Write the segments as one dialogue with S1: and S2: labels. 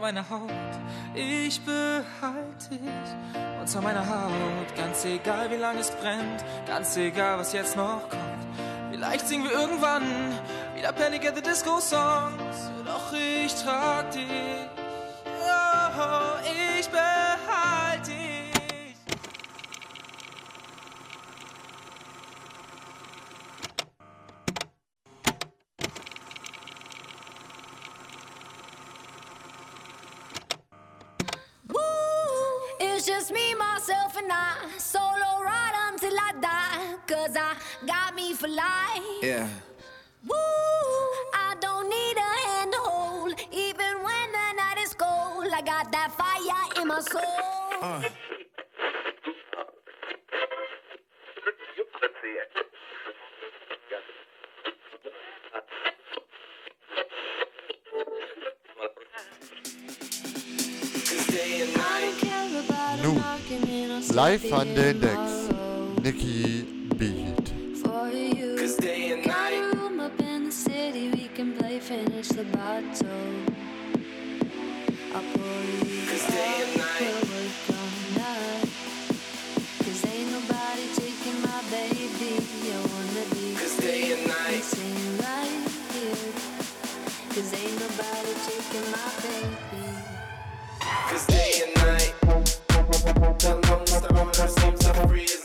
S1: unter meiner Haut. Ich behalte dich Und zwar meine Haut. Ganz egal, wie lange es brennt, ganz egal, was jetzt noch kommt. Vielleicht singen wir irgendwann wieder Panic at the Disco Songs. Doch ich trag dich. Oh, ich
S2: bin
S3: Yeah.
S2: Woo, I don't need a even when the night is cold. I got that fire in my soul.
S4: Uh. Live
S3: Cause
S2: ain't nobody taking my baby.
S3: Cause day and night, the lonely star on the seems so.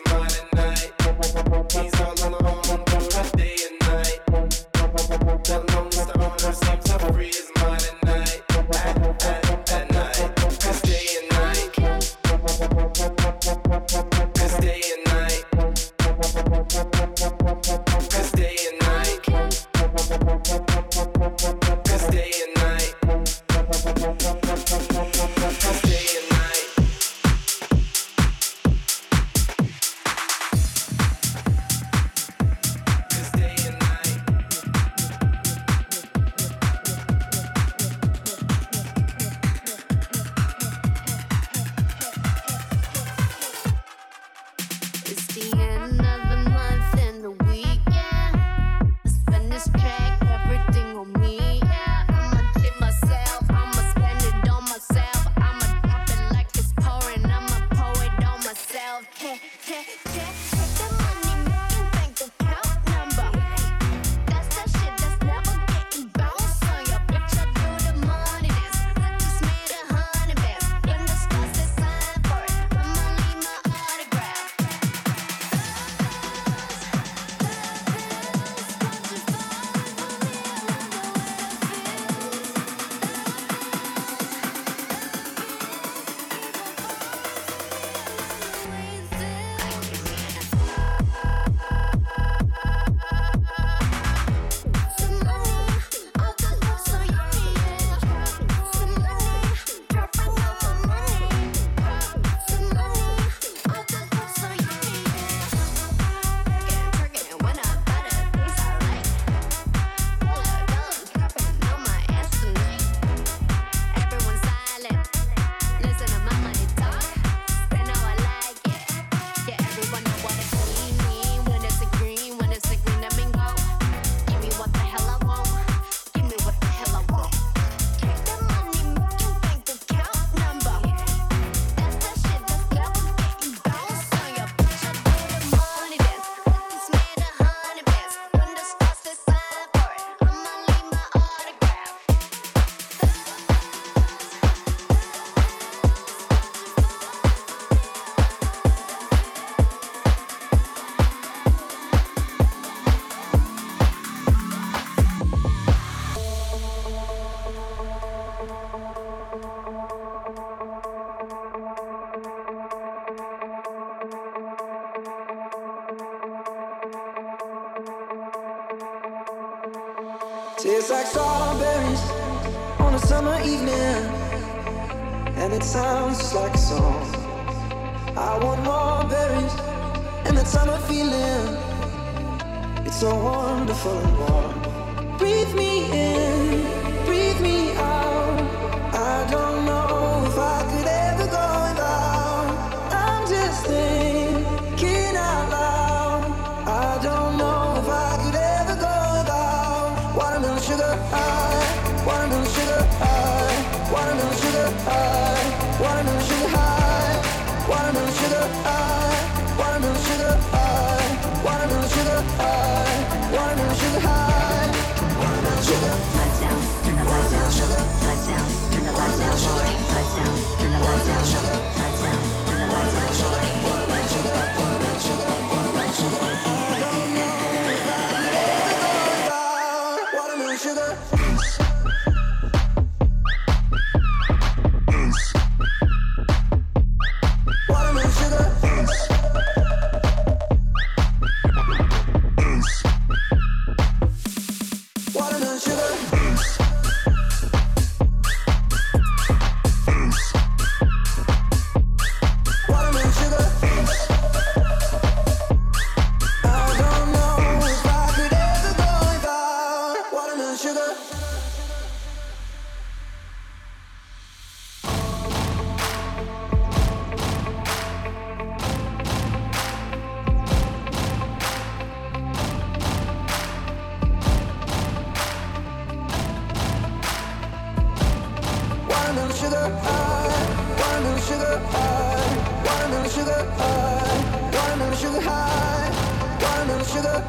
S5: evening, and it sounds just like a song. I want more berries, and the time I'm feeling. It's so wonderful and warm.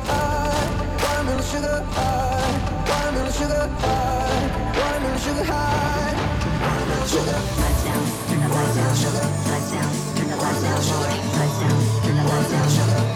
S5: 灯光，灯光，灯光，灯光，灯光，灯光。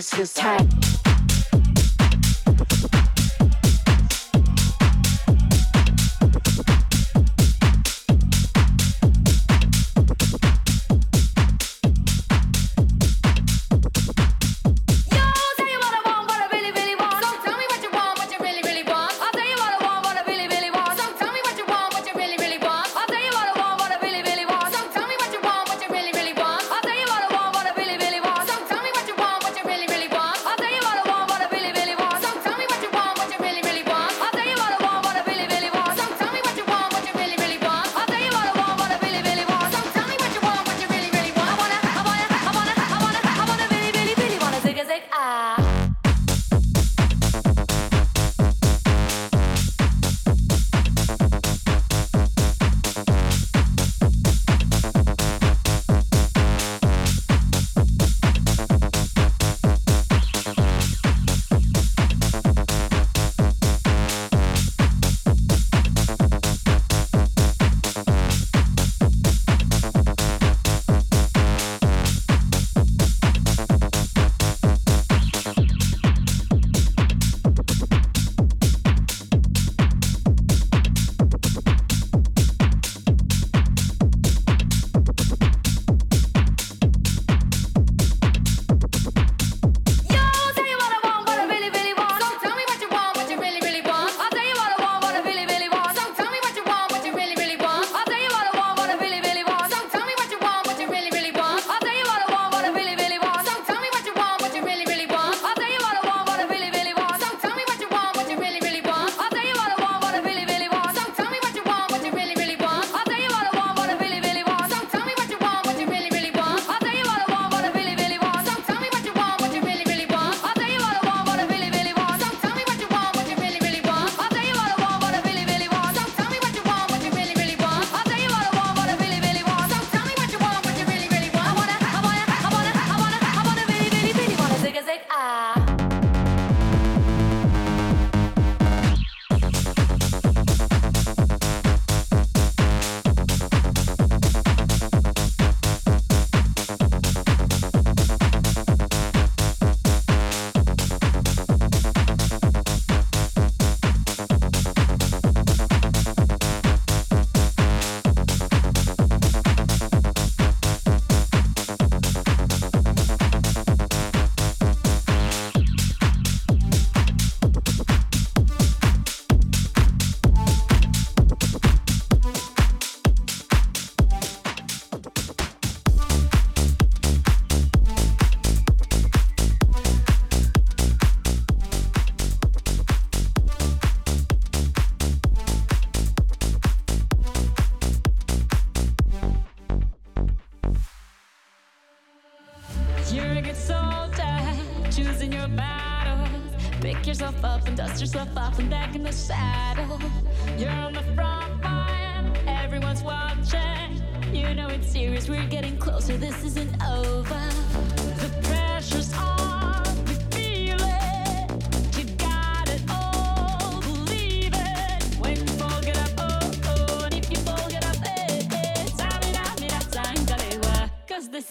S5: Just
S6: feels tight.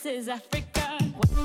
S7: this is
S5: Africa.
S8: One.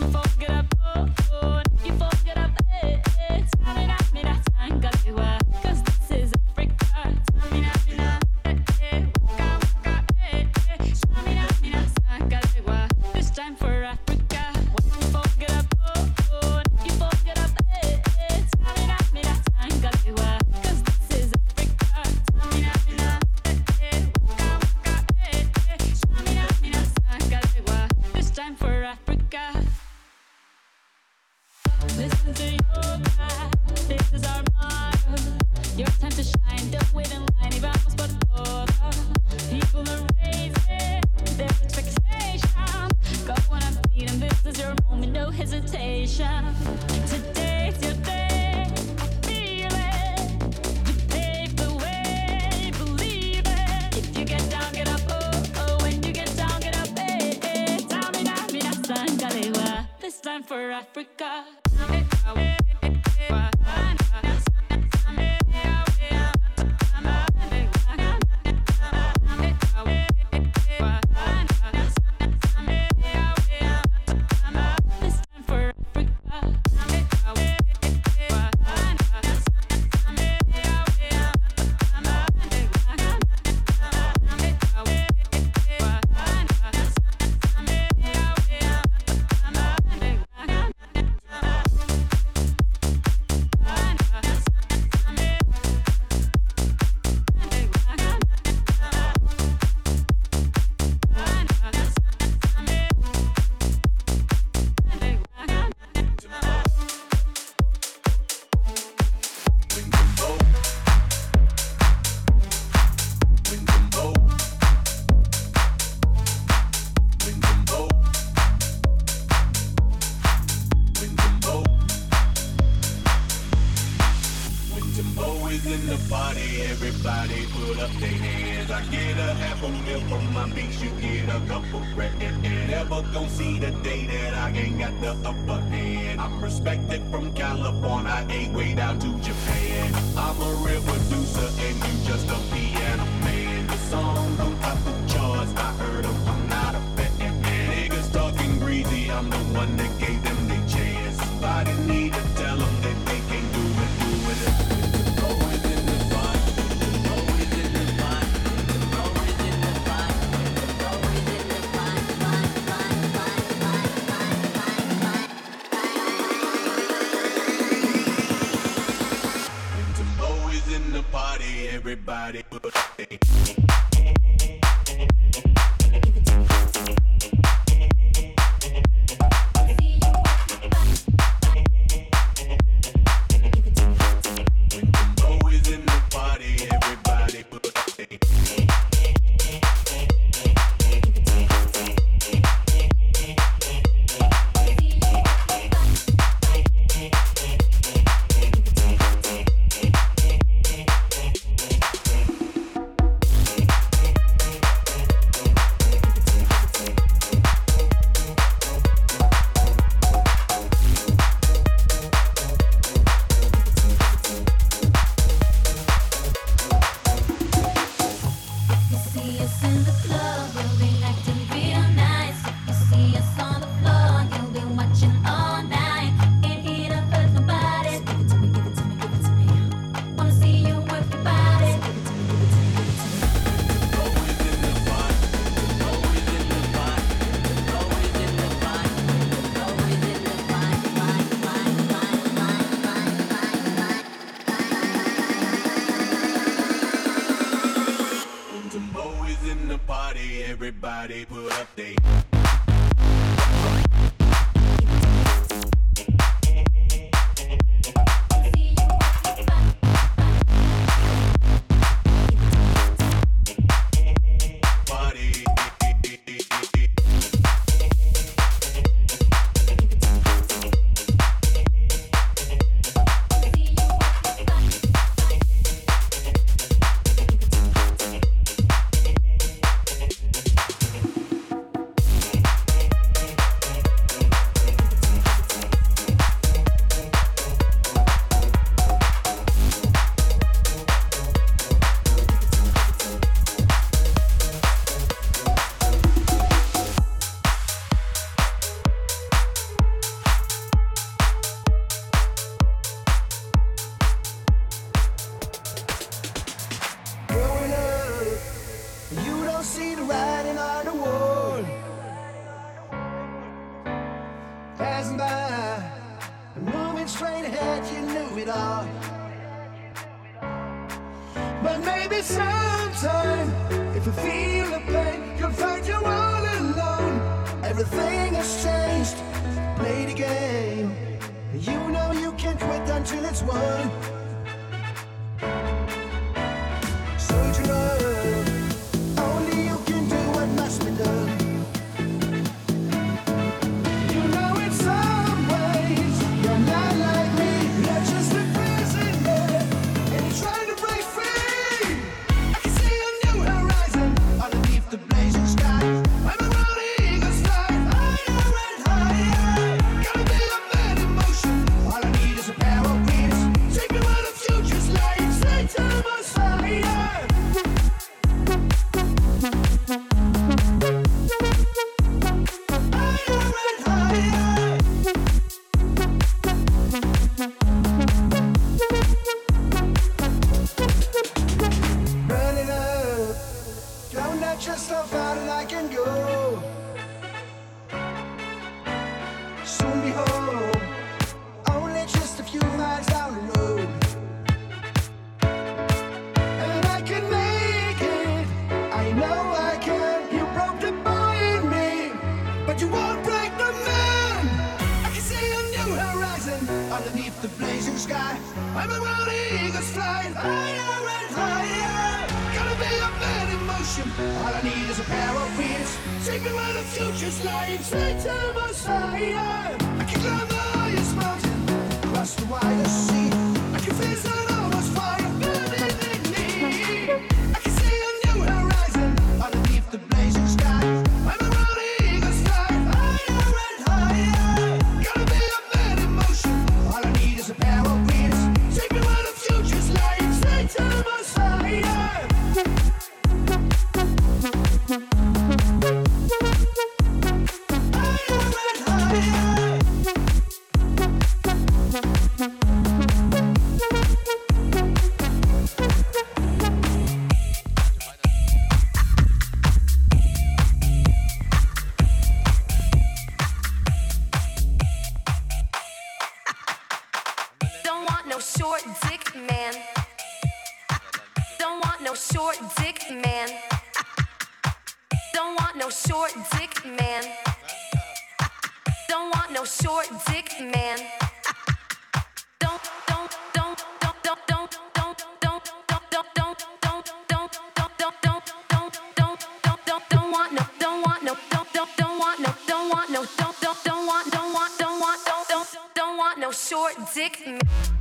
S8: dick.
S9: me.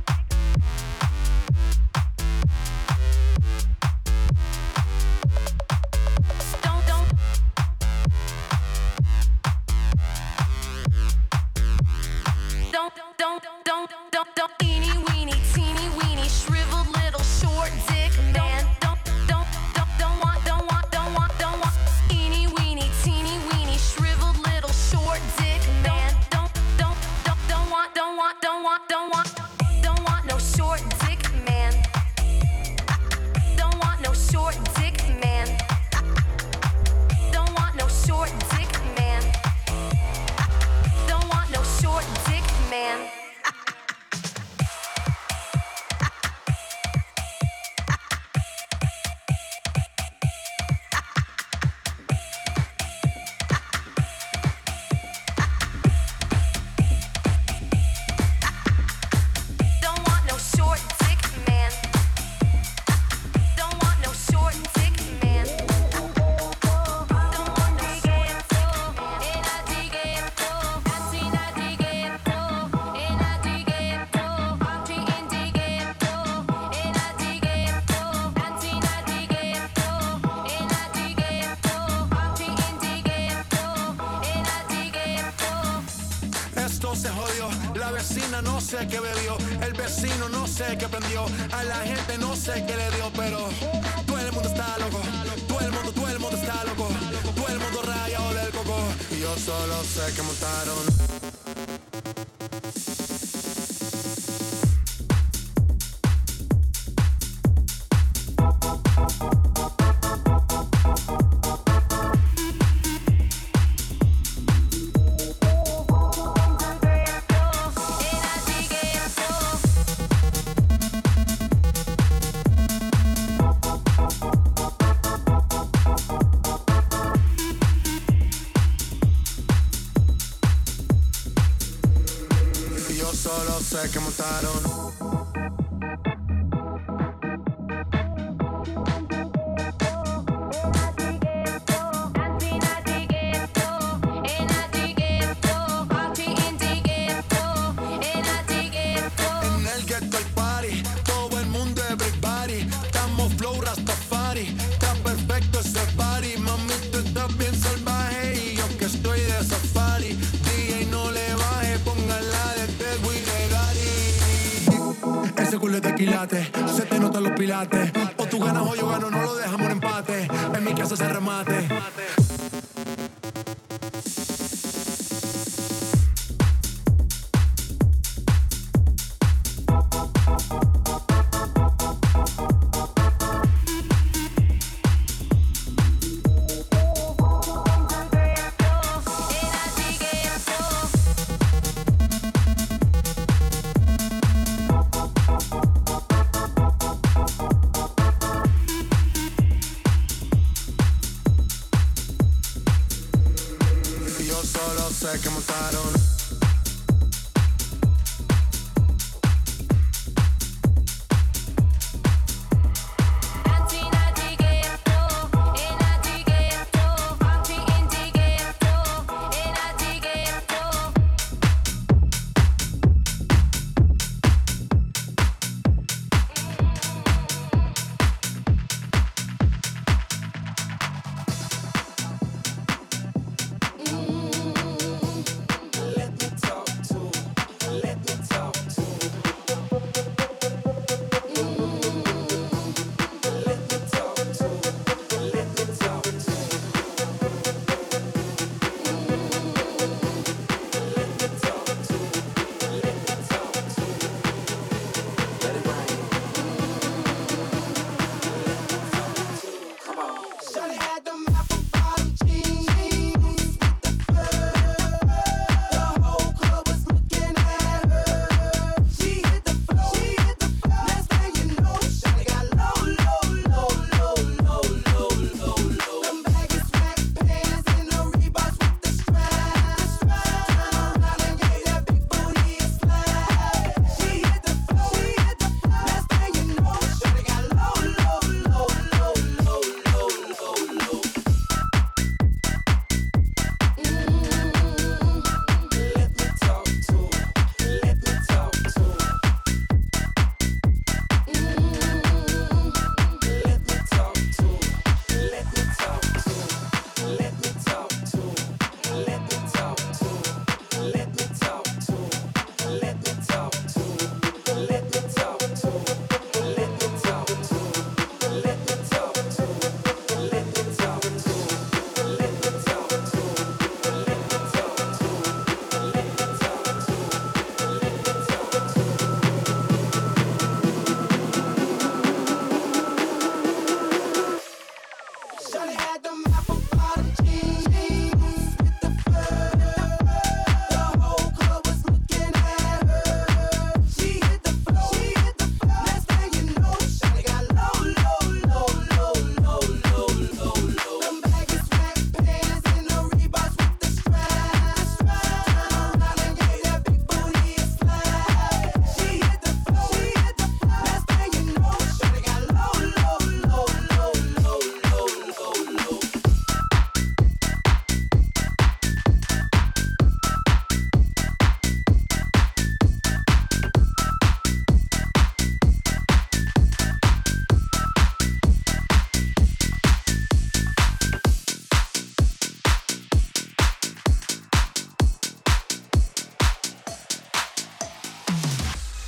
S9: sé qué le dio, pero todo el mundo está loco. Todo el mundo, todo el mundo está loco. Todo el mundo raya rayado del coco. Y yo solo sé que montaron.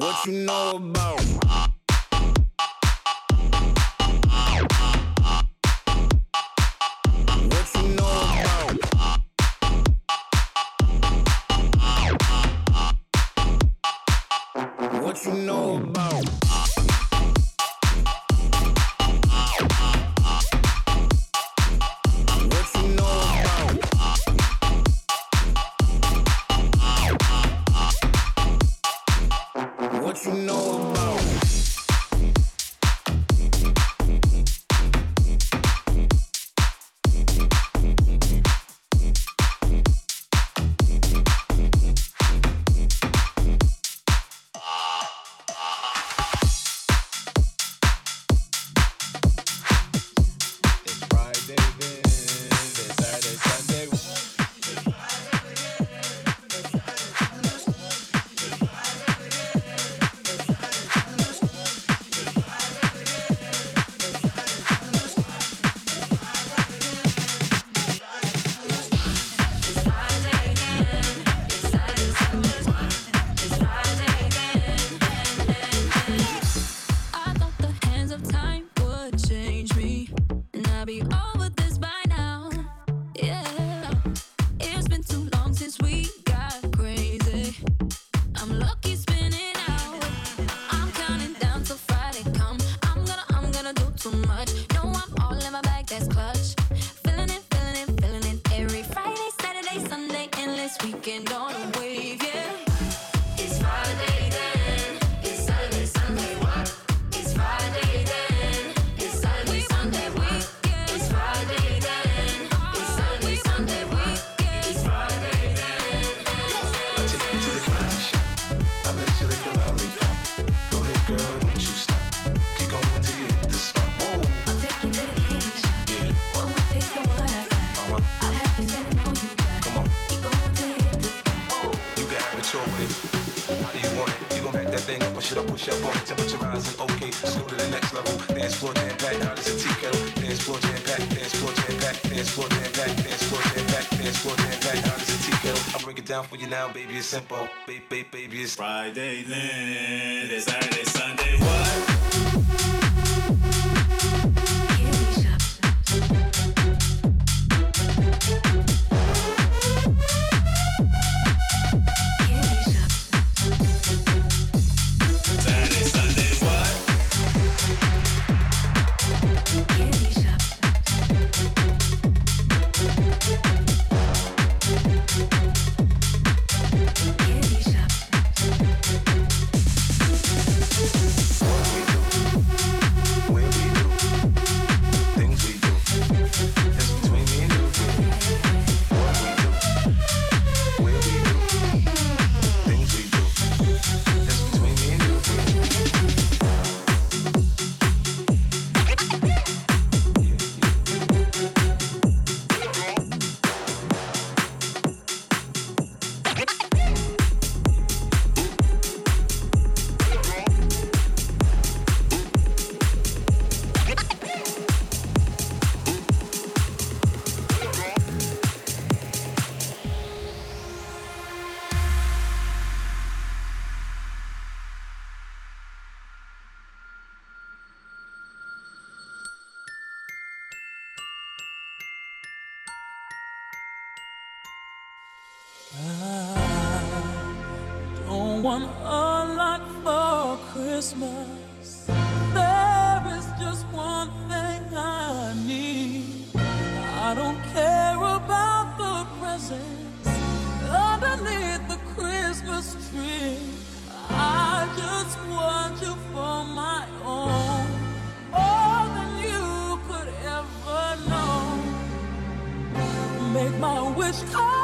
S2: What you know about?
S10: now,
S11: baby, it's simple. Baby, baby, it's
S7: Friday, then it's Saturday.
S2: Oh.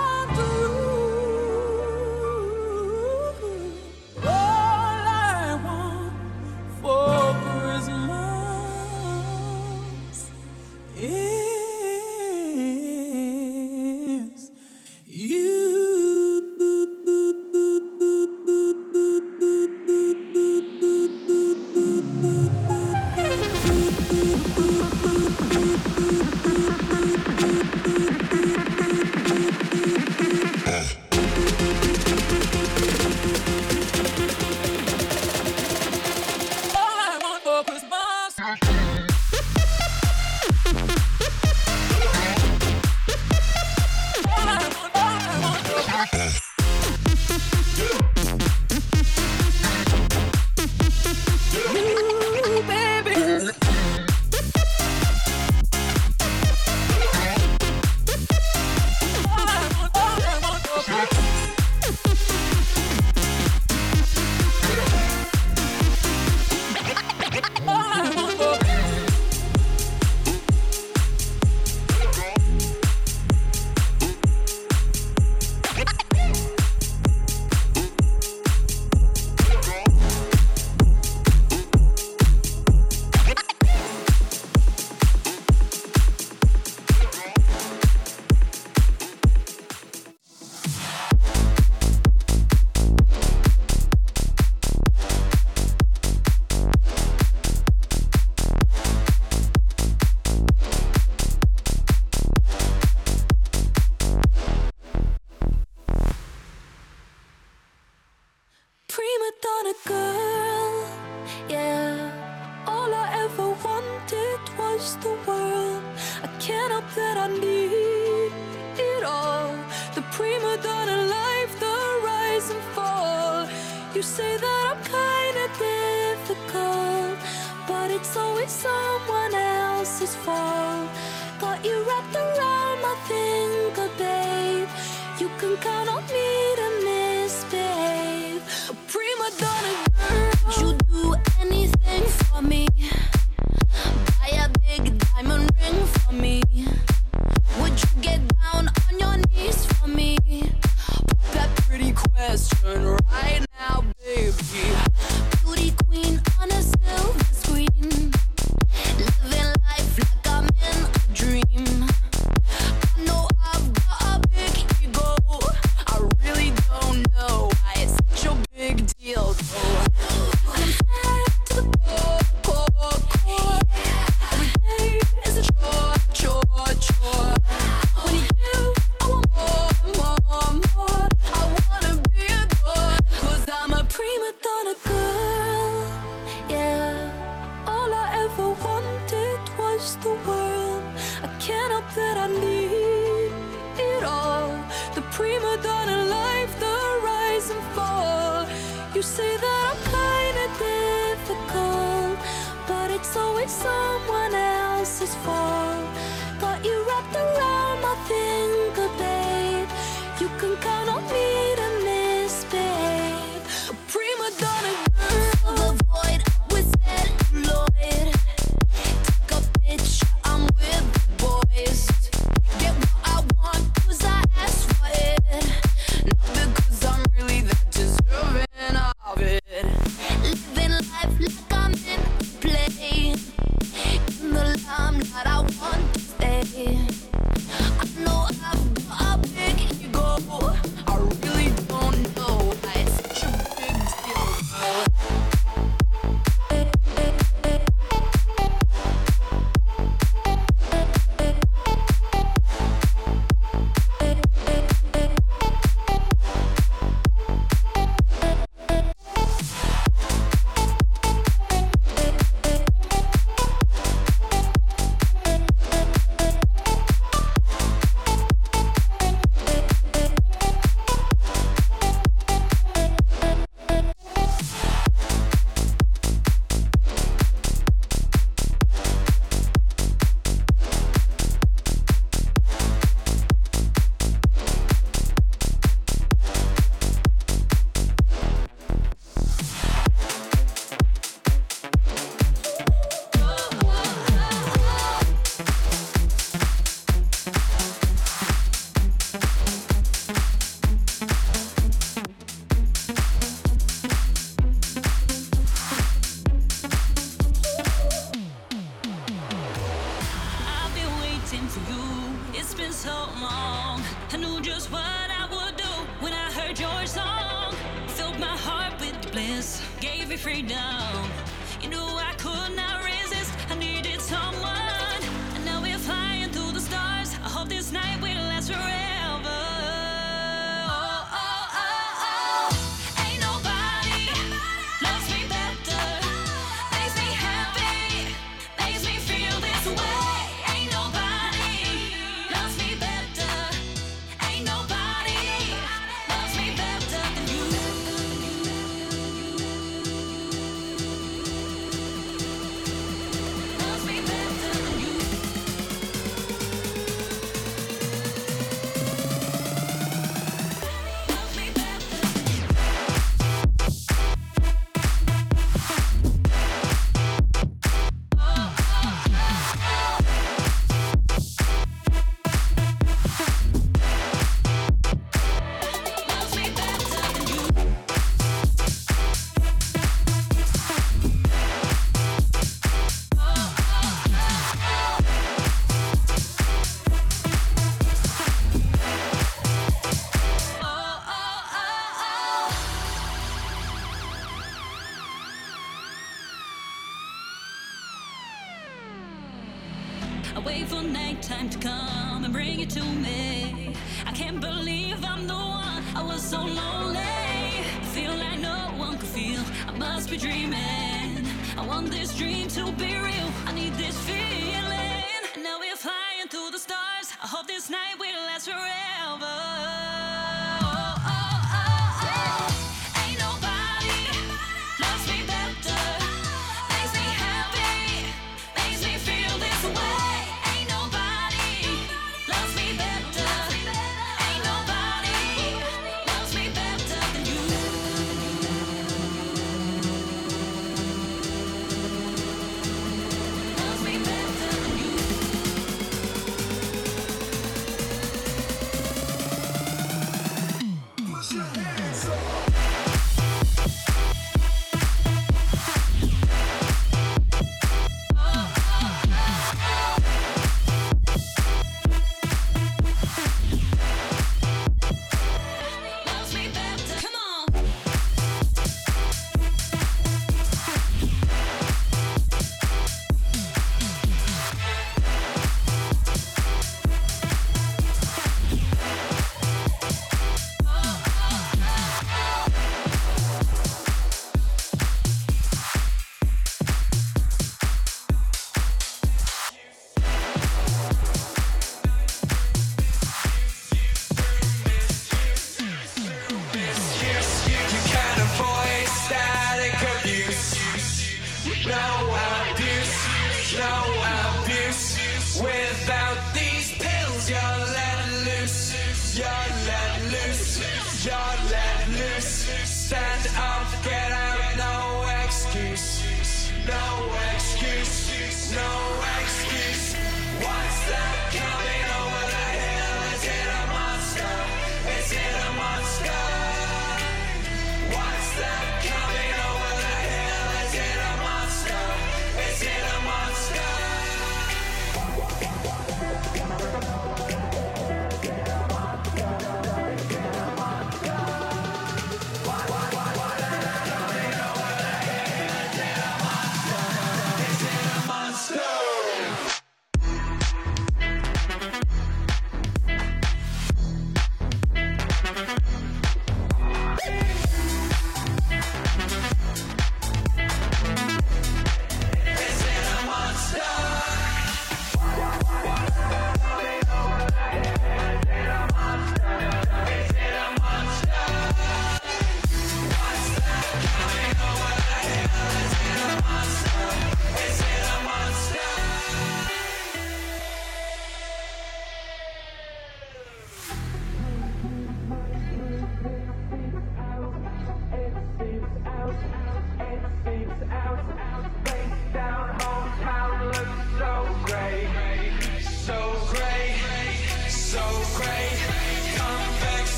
S2: that I need it all. The prima donna life, the rise and fall. You say that I'm kinda difficult, but it's always someone else's fault. Got you wrapped around my finger, babe. You can count on me to